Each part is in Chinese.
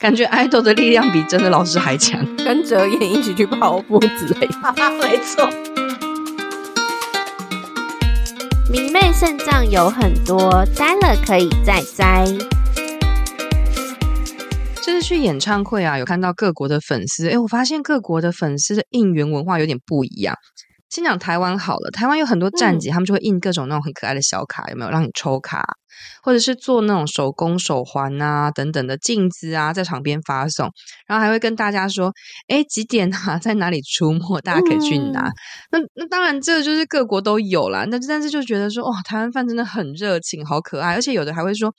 感觉爱豆的力量比真的老师还强，跟哲言一起去跑步之类的。没错，迷妹肾脏有很多，摘了可以再摘。这次去演唱会啊，有看到各国的粉丝，哎，我发现各国的粉丝的应援文化有点不一样。先讲台湾好了，台湾有很多站姐，嗯、他们就会印各种那种很可爱的小卡，有没有让你抽卡，或者是做那种手工手环啊等等的镜子啊，在场边发送，然后还会跟大家说，哎，几点啊，在哪里出没，大家可以去拿。嗯、那那当然，这个就是各国都有啦，但但是就觉得说，哇，台湾饭真的很热情，好可爱，而且有的还会说。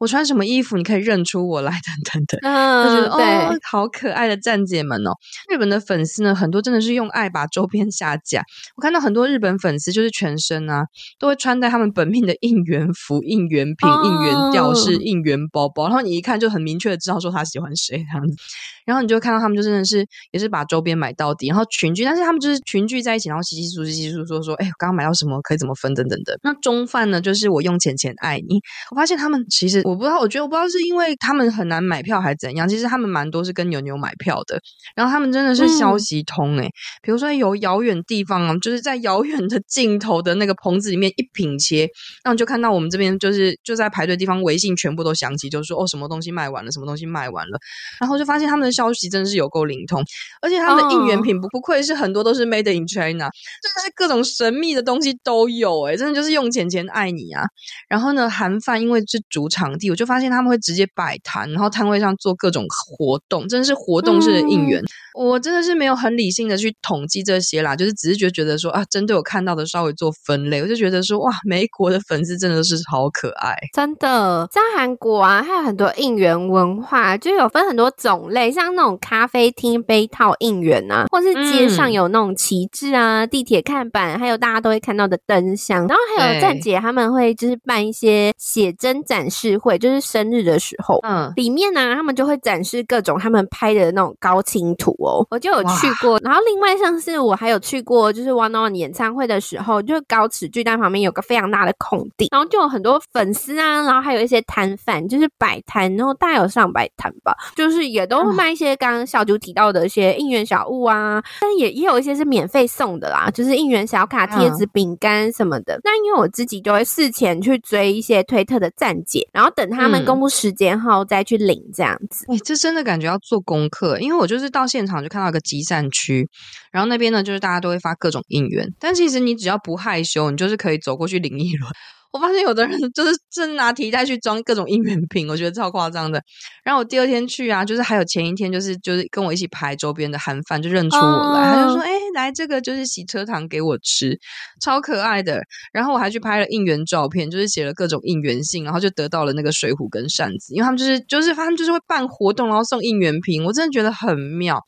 我穿什么衣服，你可以认出我来，等等等。嗯，我觉得哦，好可爱的站姐们哦。日本的粉丝呢，很多真的是用爱把周边下架。我看到很多日本粉丝，就是全身啊，都会穿戴他们本命的应援服、应援品、应援吊饰、应援包包，然后你一看就很明确的知道说他喜欢谁这样子。然后你就会看到他们就真的是也是把周边买到底，然后群聚，但是他们就是群聚在一起，然后稀稀疏疏、稀稀疏疏说：“哎，我刚刚买到什么，可以怎么分等等的。”那中饭呢，就是我用钱钱爱你。我发现他们其实我不知道，我觉得我不知道是因为他们很难买票还是怎样，其实他们蛮多是跟牛牛买票的。然后他们真的是消息通哎、欸嗯、比如说有遥远地方啊，就是在遥远的尽头的那个棚子里面一品切，然后就看到我们这边就是就在排队地方，微信全部都响起，就是说哦什么东西卖完了，什么东西卖完了，然后就发现他们的消息真的是有。够灵通，而且他们的应援品不不愧是很多都是 Made in China，真的是各种神秘的东西都有哎，真的就是用钱钱爱你啊！然后呢，韩饭因为是主场地，我就发现他们会直接摆摊，然后摊位上做各种活动，真的是活动式的应援。嗯我真的是没有很理性的去统计这些啦，就是只是觉觉得说啊，针对我看到的稍微做分类，我就觉得说哇，美国的粉丝真的是好可爱，真的。在韩国啊，还有很多应援文化，就有分很多种类，像那种咖啡厅杯套应援啊，或是街上有那种旗帜啊、嗯、地铁看板，还有大家都会看到的灯箱，然后还有站姐他们会就是办一些写真展示会，就是生日的时候，嗯，里面呢、啊、他们就会展示各种他们拍的那种高清图哦。我就有去过，然后另外像是我还有去过，就是 One On One 演唱会的时候，就是高尺巨蛋旁边有个非常大的空地，然后就有很多粉丝啊，然后还有一些摊贩，就是摆摊，然后大概有上百摊吧，就是也都会卖一些刚刚小九提到的一些应援小物啊，但也也有一些是免费送的啦，就是应援小卡、贴纸、饼干什么的。那因为我自己就会事前去追一些推特的站姐，然后等他们公布时间后再去领这样子。哎、嗯欸，这真的感觉要做功课，因为我就是到现场。就看到一个集散区，然后那边呢，就是大家都会发各种应援，但其实你只要不害羞，你就是可以走过去领一轮。我发现有的人 就是真拿提袋去装各种应援品，我觉得超夸张的。然后我第二天去啊，就是还有前一天，就是就是跟我一起排周边的韩饭就认出我来，他就说：“哎，来这个就是洗车糖给我吃，超可爱的。”然后我还去拍了应援照片，就是写了各种应援信，然后就得到了那个水壶跟扇子，因为他们就是就是他们就是会办活动，然后送应援品，我真的觉得很妙，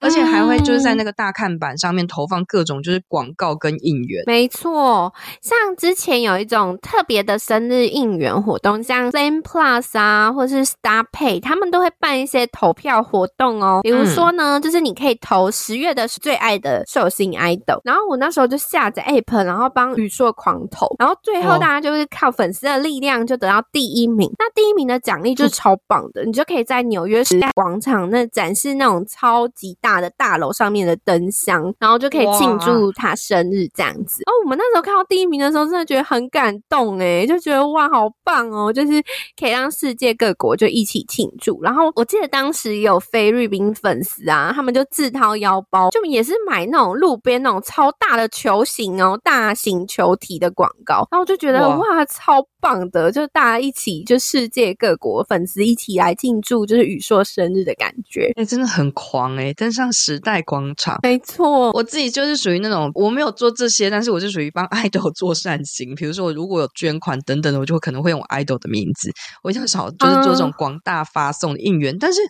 而且还会就是在那个大看板上面投放各种就是广告跟应援。没错，像之前有一种。特别的生日应援活动，像 Plan Plus 啊，或是 Star Pay，他们都会办一些投票活动哦。比如说呢，嗯、就是你可以投十月的最爱的寿星 idol，然后我那时候就下载 App，然后帮宇硕狂投，然后最后大家就是靠粉丝的力量就得到第一名。哦、那第一名的奖励就是超棒的，嗯、你就可以在纽约时代广场那展示那种超级大的大楼上面的灯箱，然后就可以庆祝他生日这样子。哦，我们那时候看到第一名的时候，真的觉得很感动。哎，就觉得哇，好棒哦！就是可以让世界各国就一起庆祝。然后我记得当时有菲律宾粉丝啊，他们就自掏腰包，就也是买那种路边那种超大的球形哦，大型球体的广告。然后我就觉得哇，哇，超棒的，就大家一起，就世界各国粉丝一起来庆祝，就是宇硕生日的感觉。哎，真的很狂哎！登上时代广场，没错，我自己就是属于那种我没有做这些，但是我是属于帮爱豆做善行。比如说，我如果有捐款等等的，我就可能会用 idol 的名字。我比较少就是做这种广大发送的应援，嗯、但是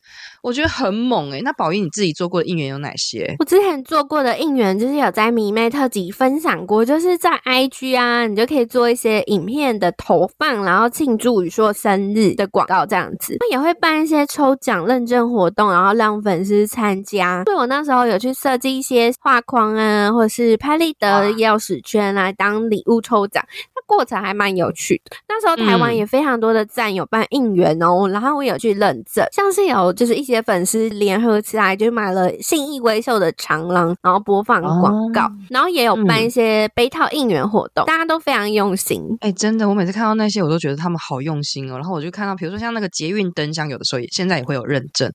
我觉得很猛哎、欸、那宝仪你自己做过的应援有哪些？我之前做过的应援就是有在迷妹特辑分享过，就是在 IG 啊，你就可以做一些影片的投放，然后庆祝宇硕生日的广告这样子。也会办一些抽奖认证活动，然后让粉丝参加。所以我那时候有去设计一些画框啊，或者是拍立得钥匙圈来当礼物抽奖。那过程还还蛮有趣的。那时候台湾也非常多的站有办应援哦，嗯、然后我有去认证，像是有就是一些粉丝联合起来就买了信义威秀的长廊，然后播放广告，哦、然后也有办一些杯套应援活动，嗯、大家都非常用心。哎、欸，真的，我每次看到那些，我都觉得他们好用心哦。然后我就看到，比如说像那个捷运灯箱，有的时候也现在也会有认证。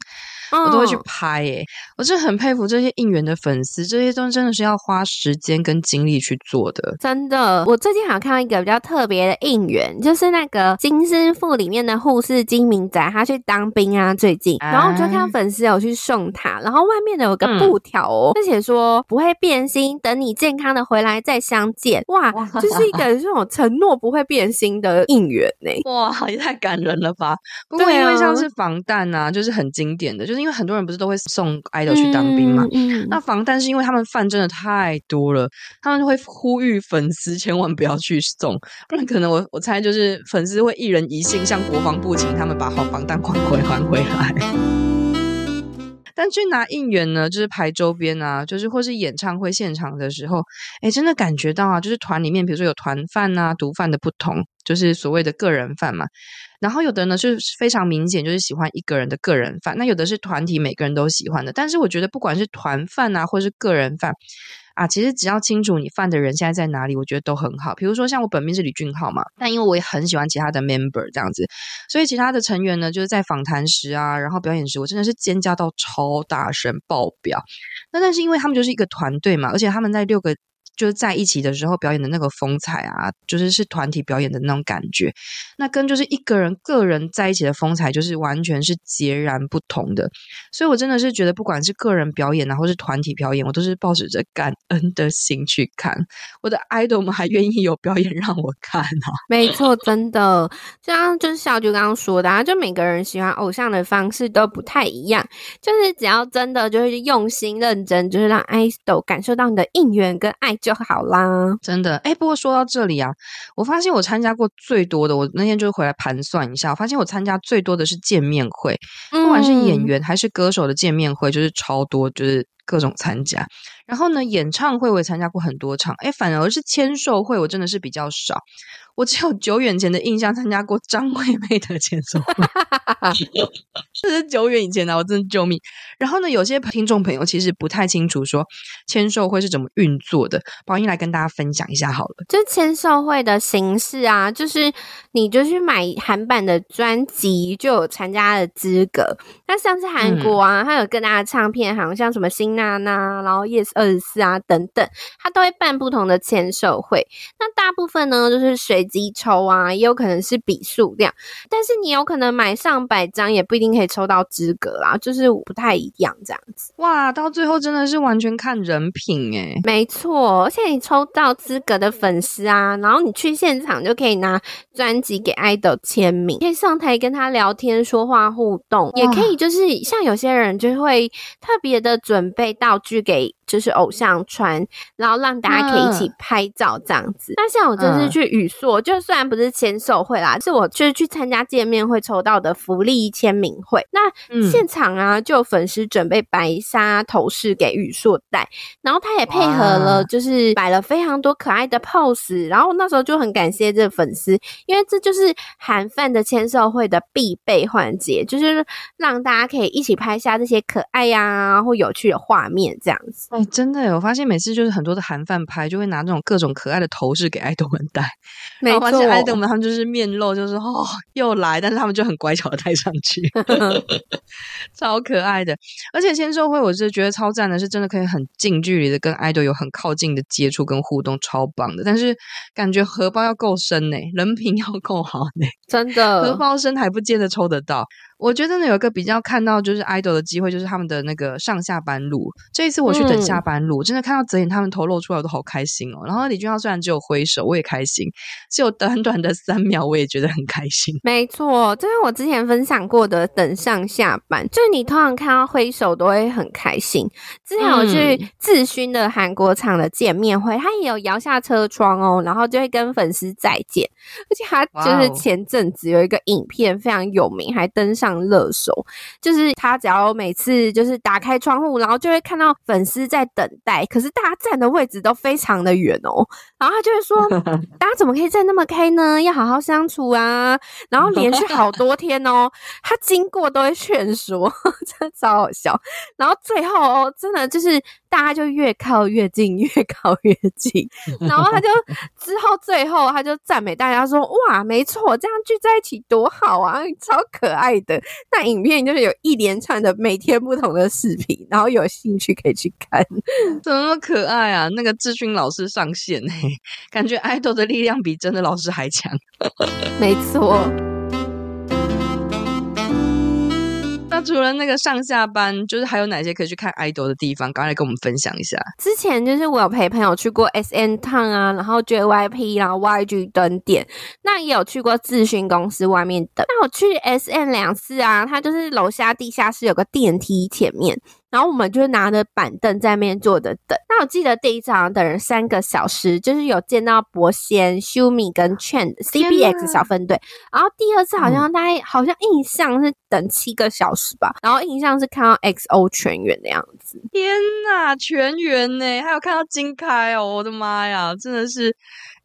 我都会去拍诶、欸，我真的很佩服这些应援的粉丝，这些东西真的是要花时间跟精力去做的。真的，我最近好像看到一个比较特别的应援，就是那个金师傅里面的护士金明仔，他去当兵啊，最近，然后我就看到粉丝有去送他，然后外面的有个布条哦，而且、嗯、说不会变心，等你健康的回来再相见。哇，哇就是一个这种承诺不会变心的应援呢、欸。哇，也太感人了吧！不过因为像是防弹啊，就是很经典的，就是。因为很多人不是都会送 idol 去当兵嘛，那防弹是因为他们饭真的太多了，他们就会呼吁粉丝千万不要去送，不然可能我我猜就是粉丝会一人一信向国防部请他们把好防弹款款 还回来。但去拿应援呢，就是排周边啊，就是或是演唱会现场的时候，哎，真的感觉到啊，就是团里面比如说有团饭啊、独饭的不同，就是所谓的个人饭嘛。然后有的呢是非常明显，就是喜欢一个人的个人饭。那有的是团体每个人都喜欢的。但是我觉得不管是团饭啊，或是个人饭啊，其实只要清楚你犯的人现在在哪里，我觉得都很好。比如说像我本命是李俊浩嘛，但因为我也很喜欢其他的 member 这样子，所以其他的成员呢，就是在访谈时啊，然后表演时，我真的是尖叫到超大声爆表。那但是因为他们就是一个团队嘛，而且他们在六个。就是在一起的时候表演的那个风采啊，就是是团体表演的那种感觉，那跟就是一个人个人在一起的风采，就是完全是截然不同的。所以我真的是觉得，不管是个人表演啊，或是团体表演，我都是抱着着感恩的心去看。我的 idol 们还愿意有表演让我看啊！没错，真的，就像就是小菊刚刚说的啊，就每个人喜欢偶像的方式都不太一样，就是只要真的就是用心认真，就是让 idol 感受到你的应援跟爱。就好啦，真的哎。不过说到这里啊，我发现我参加过最多的，我那天就回来盘算一下，我发现我参加最多的是见面会，不管是演员还是歌手的见面会，就是超多，就是各种参加。然后呢，演唱会我也参加过很多场，哎，反而是签售会我真的是比较少。我只有久远前的印象，参加过张惠妹的签售会，这是久远以前的，啊，我真的救命。然后呢，有些听众朋友其实不太清楚说签售会是怎么运作的，宝英来跟大家分享一下好了。就签售会的形式啊，就是你就去买韩版的专辑，就有参加的资格。那像是韩国啊，它有各大的唱片行，像什么新娜娜，然后 Yes 二十四啊等等，它都会办不同的签售会。那大部分呢，就是随机抽啊，也有可能是比数量，但是你有可能买上百张，也不一定可以抽到资格啦，就是不太一样这样子。哇，到最后真的是完全看人品诶。没错，而且你抽到资格的粉丝啊，然后你去现场就可以拿专辑给 idol 签名，可以上台跟他聊天、说话、互动，也可以就是像有些人就会特别的准备道具给。就是偶像穿，然后让大家可以一起拍照这样子。那、嗯、像我这次去宇硕，嗯、就虽然不是签售会啦，是我就是去参加见面会抽到的福利签名会。那现场啊，就有粉丝准备白纱头饰给宇硕戴，然后他也配合了，就是摆了非常多可爱的 pose。然后那时候就很感谢这个粉丝，因为这就是韩范的签售会的必备环节，就是让大家可以一起拍下这些可爱呀、啊、或有趣的画面这样子。哎，真的，我发现每次就是很多的韩范拍，就会拿那种各种可爱的头饰给爱豆们戴。没错，发现爱豆们他们就是面露，就是哦又来，但是他们就很乖巧的戴上去，超可爱的。而且签售会，我是觉得超赞的，是真的可以很近距离的跟爱豆有很靠近的接触跟互动，超棒的。但是感觉荷包要够深呢，人品要够好呢，真的，荷包深还不见得抽得到。我觉得呢，有一个比较看到就是 idol 的机会，就是他们的那个上下班路。这一次我去等下班路，嗯、真的看到泽演他们头露出来，我都好开心哦。然后李俊浩虽然只有挥手，我也开心，只有短 短的三秒，我也觉得很开心。没错，这是我之前分享过的等上下班，就是你通常看到挥手都会很开心。之前我去自勋的韩国场的见面会，他也有摇下车窗哦，然后就会跟粉丝再见。而且他就是前阵子有一个影片非常有名，还登上。上热搜，就是他只要每次就是打开窗户，然后就会看到粉丝在等待，可是大家站的位置都非常的远哦，然后他就会说，大家怎么可以站那么开呢？要好好相处啊！然后连续好多天哦，他经过都会劝说，真的超好笑。然后最后哦，真的就是。大家就越靠越近，越靠越近，然后他就 之后最后他就赞美大家说：“哇，没错，这样聚在一起多好啊，超可爱的。”那影片就是有一连串的每天不同的视频，然后有兴趣可以去看。怎么那么可爱啊？那个志勋老师上线欸，感觉爱豆的力量比真的老师还强。没错。除了那个上下班，就是还有哪些可以去看 idol 的地方？刚才跟我们分享一下。之前就是我有陪朋友去过 SM 趟啊，然后 JYP，然后 YG 等点。那也有去过智勋公司外面的。那我去 SM 两次啊，它就是楼下地下室有个电梯前面。然后我们就拿着板凳在那边坐着等。那我记得第一场等了三个小时，就是有见到伯贤、修米跟 Chen CBX 小分队。然后第二次好像大概、嗯、好像印象是等七个小时吧。然后印象是看到 XO 全员的样子。天哪，全员呢？还有看到金开哦！我的妈呀，真的是。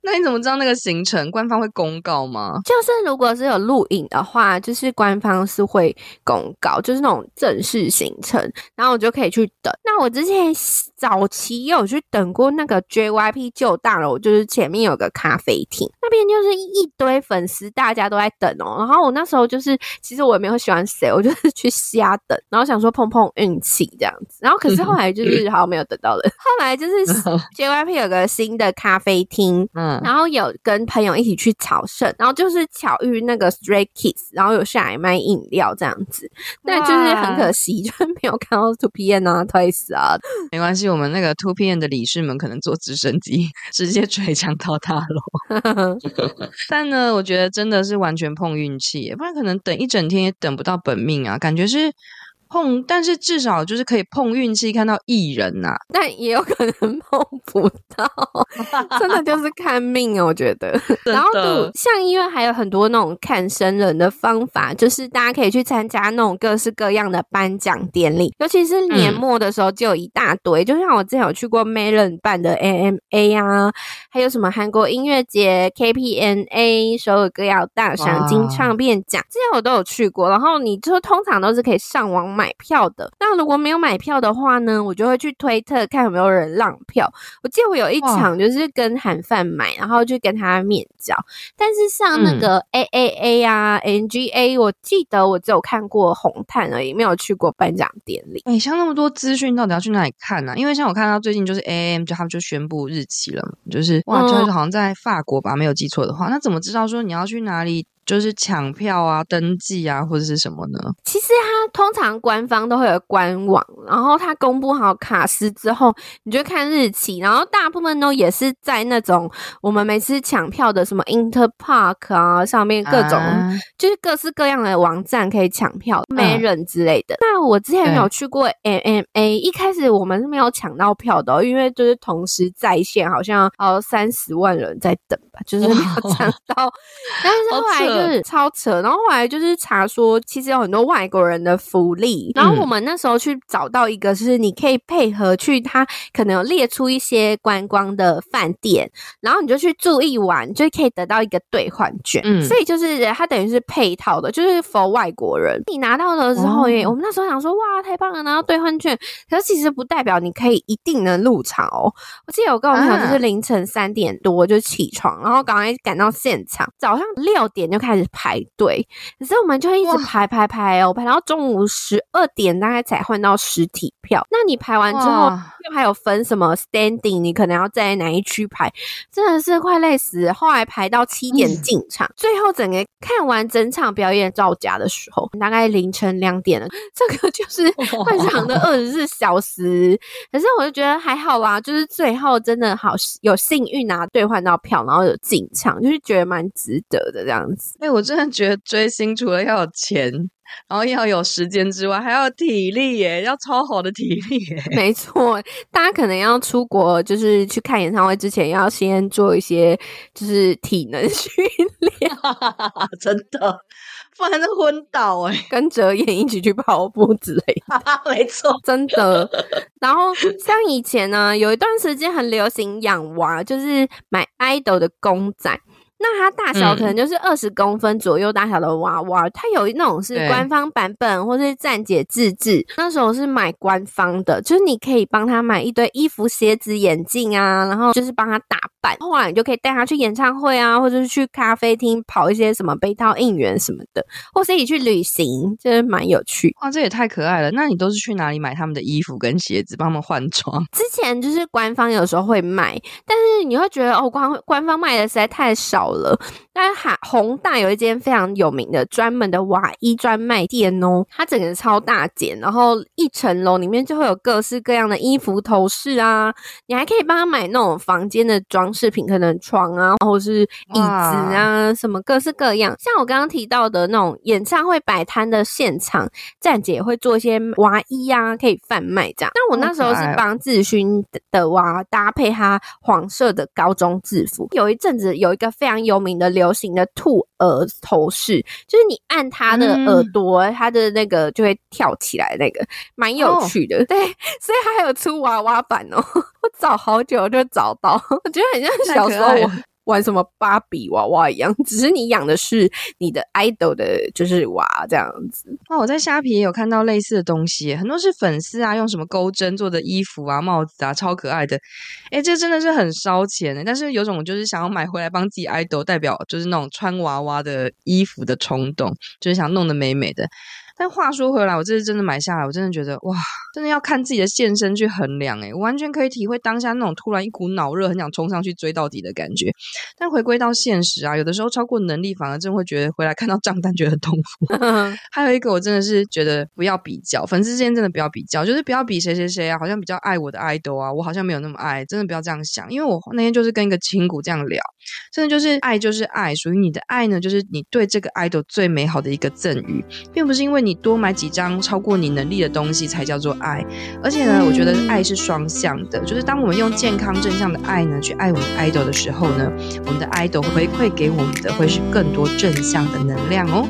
那你怎么知道那个行程？官方会公告吗？就是如果是有录影的话，就是官方是会公告，就是那种正式行程，然后我就可以去等。那我之前早期也有去等过那个 JYP 旧大楼，就是前面有个咖啡厅，那边就是一堆粉丝，大家都在等哦。然后我那时候就是，其实我也没有喜欢谁，我就是去瞎等，然后想说碰碰运气这样子。然后可是后来就是好像没有等到人。后来就是 JYP 有个新的咖啡厅，嗯。然后有跟朋友一起去朝圣，然后就是巧遇那个 Stray Kids，然后有下来卖饮料这样子，但就是很可惜，就是没有看到 two pm 啊、Twice 啊。没关系，我们那个 2PM 的理事们可能坐直升机 直接垂降到大楼。但呢，我觉得真的是完全碰运气，不然可能等一整天也等不到本命啊，感觉是。碰，但是至少就是可以碰运气看到艺人呐、啊，但也有可能碰不到，真的就是看命哦，我觉得。然后就像医院还有很多那种看生人的方法，就是大家可以去参加那种各式各样的颁奖典礼，尤其是年末的时候就有一大堆。嗯、就像我之前有去过 Melon 办的 AMA 啊，还有什么韩国音乐节 KPNA 首尔歌谣大赏金唱片奖，这些我都有去过。然后你就通常都是可以上网。买票的，那如果没有买票的话呢，我就会去推特看有没有人让票。我记得我有一场就是跟韩范买，然后就跟他面交。但是像那个 A A A 啊、嗯、N G A，我记得我只有看过红毯而已，没有去过颁奖典礼。哎、欸、像那么多资讯，到底要去哪里看呢、啊？因为像我看到最近就是 A A M 就他们就宣布日期了，就是哇，就是好像在法国吧，没有记错的话，那怎么知道说你要去哪里？就是抢票啊、登记啊，或者是什么呢？其实它通常官方都会有官网，然后它公布好卡司之后，你就看日期，然后大部分都也是在那种我们每次抢票的什么 Interpark 啊上面各种，啊、就是各式各样的网站可以抢票，没人之类的。嗯、那我之前有去过 MMA，一开始我们是没有抢到票的，因为就是同时在线，好像哦三十万人在等吧，就是没有抢到，但是后来。是超扯，然后后来就是查说，其实有很多外国人的福利。然后我们那时候去找到一个，就是你可以配合去，他可能有列出一些观光的饭店，然后你就去住一晚，就可以得到一个兑换券。嗯，所以就是它等于是配套的，就是 for 外国人。你拿到了之后，耶，我们那时候想说，哇，太棒了，拿到兑换券。可是其实不代表你可以一定能入场哦。我记得我跟我朋友就是凌晨三点多就起床，然后赶快赶到现场，早上六点就开始。开始排队，可是我们就一直排排排哦，排到中午十二点，大概才换到实体票。那你排完之后，又还有分什么 standing，你可能要在哪一区排，真的是快累死。后来排到七点进场，嗯、最后整个看完整场表演造假的时候，大概凌晨两点了。这个就是漫长的二十四小时。可是我就觉得还好啦，就是最后真的好有幸运拿兑换到票，然后有进场，就是觉得蛮值得的这样子。哎、欸，我真的觉得追星除了要有钱，然后要有时间之外，还要体力耶，要超好的体力耶。没错，大家可能要出国，就是去看演唱会之前，要先做一些就是体能 训练，真的，不然就昏倒哎。跟哲言一起去跑步之类的，没错，真的。然后像以前呢，有一段时间很流行养娃，就是买 idol 的公仔。那它大小可能就是二十公分左右大小的娃娃，嗯、它有那种是官方版本或是站姐自制。那时候是买官方的，就是你可以帮他买一堆衣服、鞋子、眼镜啊，然后就是帮他打扮。后来你就可以带他去演唱会啊，或者是去咖啡厅跑一些什么杯套应援什么的，或是一起去旅行，就是蛮有趣。哇，这也太可爱了！那你都是去哪里买他们的衣服跟鞋子，帮他们换装？之前就是官方有时候会卖，但是你会觉得哦，官官方卖的实在太少了，但是弘大有一间非常有名的专门的娃衣专卖店哦，它整个超大间，然后一层楼里面就会有各式各样的衣服头饰啊，你还可以帮他买那种房间的装饰品，可能床啊，或是椅子啊，什么各式各样。像我刚刚提到的那种演唱会摆摊的现场，站姐也会做一些娃衣啊，可以贩卖这样。但我那时候是帮志勋的娃搭配他黄色的高中制服，有一阵子有一个非常有名的流行的兔耳头饰，就是你按它的耳朵，嗯、他的那个就会跳起来，那个蛮有趣的。哦、对，所以它还有出娃娃版哦，我找好久就找到，我觉得很像小时候我。玩什么芭比娃娃一样，只是你养的是你的 idol 的，就是娃这样子。哦，我在虾皮也有看到类似的东西，很多是粉丝啊用什么钩针做的衣服啊、帽子啊，超可爱的。诶，这真的是很烧钱的，但是有种就是想要买回来帮自己 idol 代表，就是那种穿娃娃的衣服的冲动，就是想弄得美美的。但话说回来，我这次真的买下来，我真的觉得哇，真的要看自己的现身去衡量诶，我完全可以体会当下那种突然一股脑热，很想冲上去追到底的感觉。但回归到现实啊，有的时候超过能力，反而真会觉得回来看到账单觉得很痛苦。还有一个，我真的是觉得不要比较，粉丝之间真的不要比较，就是不要比谁谁谁啊，好像比较爱我的 idol 啊，我好像没有那么爱，真的不要这样想。因为我那天就是跟一个亲骨这样聊，真的就是爱就是爱，属于你的爱呢，就是你对这个 idol 最美好的一个赠予，并不是因为你。你多买几张超过你能力的东西才叫做爱，而且呢，我觉得爱是双向的，就是当我们用健康正向的爱呢去爱我们 idol 的时候呢，我们的 idol 回馈给我们的会是更多正向的能量哦。